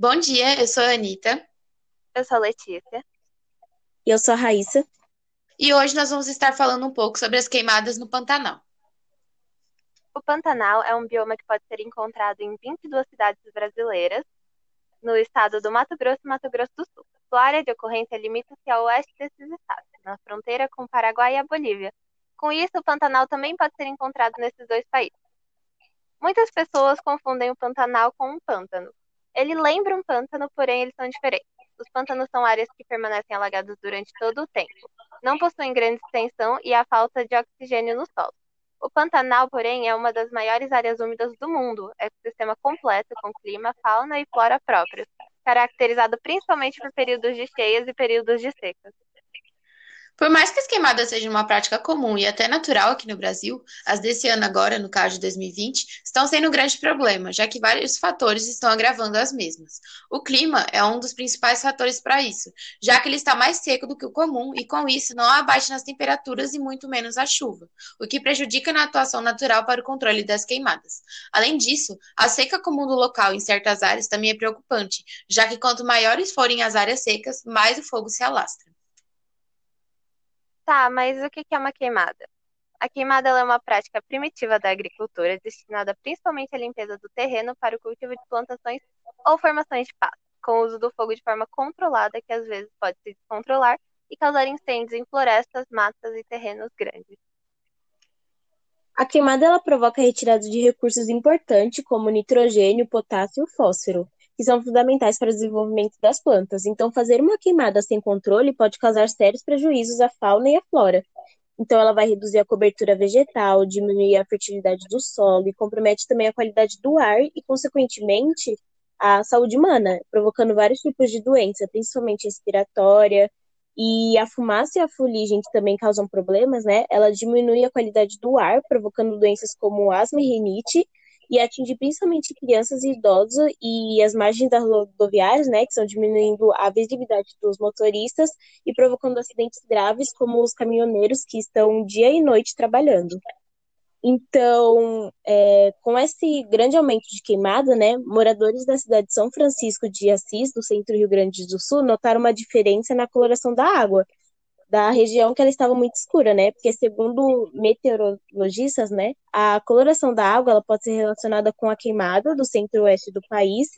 Bom dia, eu sou a Anitta. Eu sou a Letícia. E eu sou a Raíssa. E hoje nós vamos estar falando um pouco sobre as queimadas no Pantanal. O Pantanal é um bioma que pode ser encontrado em 22 cidades brasileiras, no estado do Mato Grosso e Mato Grosso do Sul. Sua área de ocorrência limita-se ao oeste desses estados, na fronteira com o Paraguai e a Bolívia. Com isso, o Pantanal também pode ser encontrado nesses dois países. Muitas pessoas confundem o Pantanal com um pântano. Ele lembra um pântano, porém eles são diferentes. Os pântanos são áreas que permanecem alagadas durante todo o tempo, não possuem grande extensão e há falta de oxigênio no solo. O Pantanal, porém, é uma das maiores áreas úmidas do mundo, é um sistema completo com clima, fauna e flora próprios, caracterizado principalmente por períodos de cheias e períodos de secas. Por mais que as queimadas sejam uma prática comum e até natural aqui no Brasil, as desse ano agora, no caso de 2020, estão sendo um grande problema, já que vários fatores estão agravando as mesmas. O clima é um dos principais fatores para isso, já que ele está mais seco do que o comum e com isso não há baixa nas temperaturas e muito menos a chuva, o que prejudica na atuação natural para o controle das queimadas. Além disso, a seca comum do local em certas áreas também é preocupante, já que quanto maiores forem as áreas secas, mais o fogo se alastra. Tá, mas o que é uma queimada? A queimada é uma prática primitiva da agricultura destinada principalmente à limpeza do terreno para o cultivo de plantações ou formações de pasto, com o uso do fogo de forma controlada, que às vezes pode se descontrolar e causar incêndios em florestas, matas e terrenos grandes. A queimada ela provoca a retirada de recursos importantes como nitrogênio, potássio e fósforo, que são fundamentais para o desenvolvimento das plantas. Então, fazer uma queimada sem controle pode causar sérios prejuízos à fauna e à flora. Então, ela vai reduzir a cobertura vegetal, diminuir a fertilidade do solo e compromete também a qualidade do ar e, consequentemente, a saúde humana, provocando vários tipos de doença, principalmente respiratória. E a fumaça e a fuligem, que também causam problemas, né? Ela diminui a qualidade do ar, provocando doenças como asma e rinite, e atinge principalmente crianças e idosos e as margens das rodoviárias, né, que estão diminuindo a visibilidade dos motoristas e provocando acidentes graves, como os caminhoneiros que estão dia e noite trabalhando. Então, é, com esse grande aumento de queimada, né, moradores da cidade de São Francisco de Assis, do centro Rio Grande do Sul, notaram uma diferença na coloração da água, da região que ela estava muito escura, né? Porque segundo meteorologistas, né, a coloração da água ela pode ser relacionada com a queimada do centro-oeste do país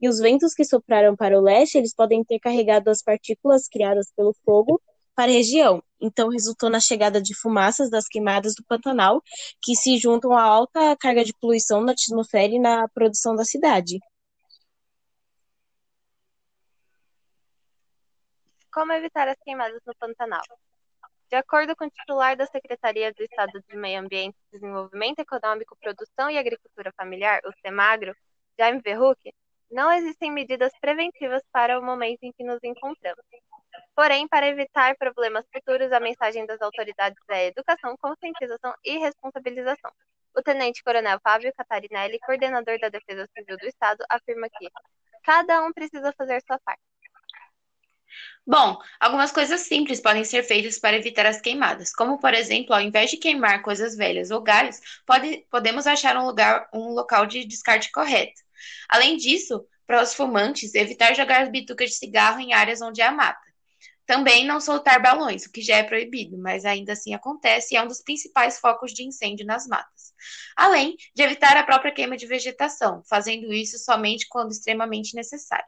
e os ventos que sopraram para o leste, eles podem ter carregado as partículas criadas pelo fogo para a região. Então resultou na chegada de fumaças das queimadas do Pantanal, que se juntam à alta carga de poluição na atmosfera e na produção da cidade. Como evitar as queimadas no Pantanal? De acordo com o titular da Secretaria do Estado de Meio Ambiente, Desenvolvimento Econômico, Produção e Agricultura Familiar, o CEMAGRO, Jaime Verruc, não existem medidas preventivas para o momento em que nos encontramos. Porém, para evitar problemas futuros, a mensagem das autoridades é educação, conscientização e responsabilização. O tenente-coronel Fábio Catarinelli, coordenador da Defesa Civil do Estado, afirma que cada um precisa fazer sua parte. Bom, algumas coisas simples podem ser feitas para evitar as queimadas, como por exemplo, ao invés de queimar coisas velhas ou galhos, pode, podemos achar um lugar, um local de descarte correto. Além disso, para os fumantes, evitar jogar as bitucas de cigarro em áreas onde há mata. Também não soltar balões, o que já é proibido, mas ainda assim acontece e é um dos principais focos de incêndio nas matas. Além de evitar a própria queima de vegetação, fazendo isso somente quando extremamente necessário.